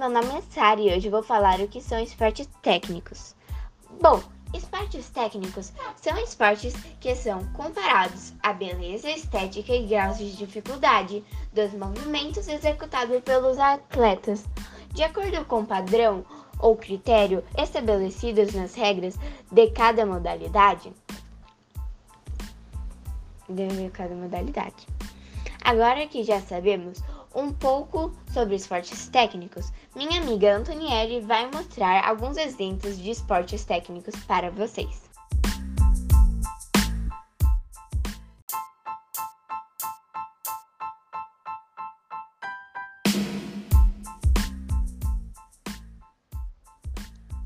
meu nome é e hoje vou falar o que são esportes técnicos. Bom, esportes técnicos são esportes que são comparados à beleza estética e graus de dificuldade dos movimentos executados pelos atletas, de acordo com o padrão ou critério estabelecidos nas regras de cada modalidade. De cada modalidade. Agora que já sabemos um pouco sobre esportes técnicos, minha amiga Antonielli vai mostrar alguns exemplos de esportes técnicos para vocês.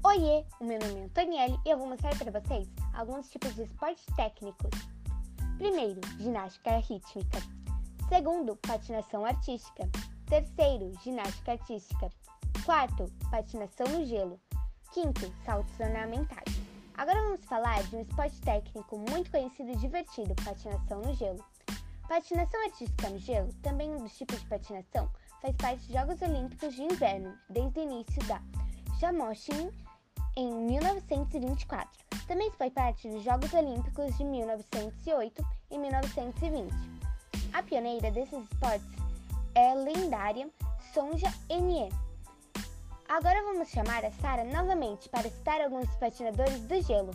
Oiê, o meu nome é Antonielli e eu vou mostrar para vocês alguns tipos de esportes técnicos. Primeiro, ginástica rítmica. Segundo, patinação artística. Terceiro, ginástica artística. Quarto, patinação no gelo. Quinto, saltos ornamentais. Agora vamos falar de um esporte técnico muito conhecido e divertido, patinação no gelo. Patinação artística no gelo, também um dos tipos de patinação, faz parte dos Jogos Olímpicos de Inverno, desde o início da Jamoshin em 1924. Também foi parte dos Jogos Olímpicos de 1908 e 1920. A pioneira desses esportes é lendária Sonja Enie. Agora vamos chamar a Sara novamente para citar alguns patinadores do gelo.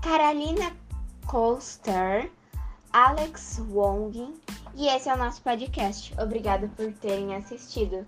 Carolina Coaster, Alex Wong, e esse é o nosso podcast. Obrigada por terem assistido.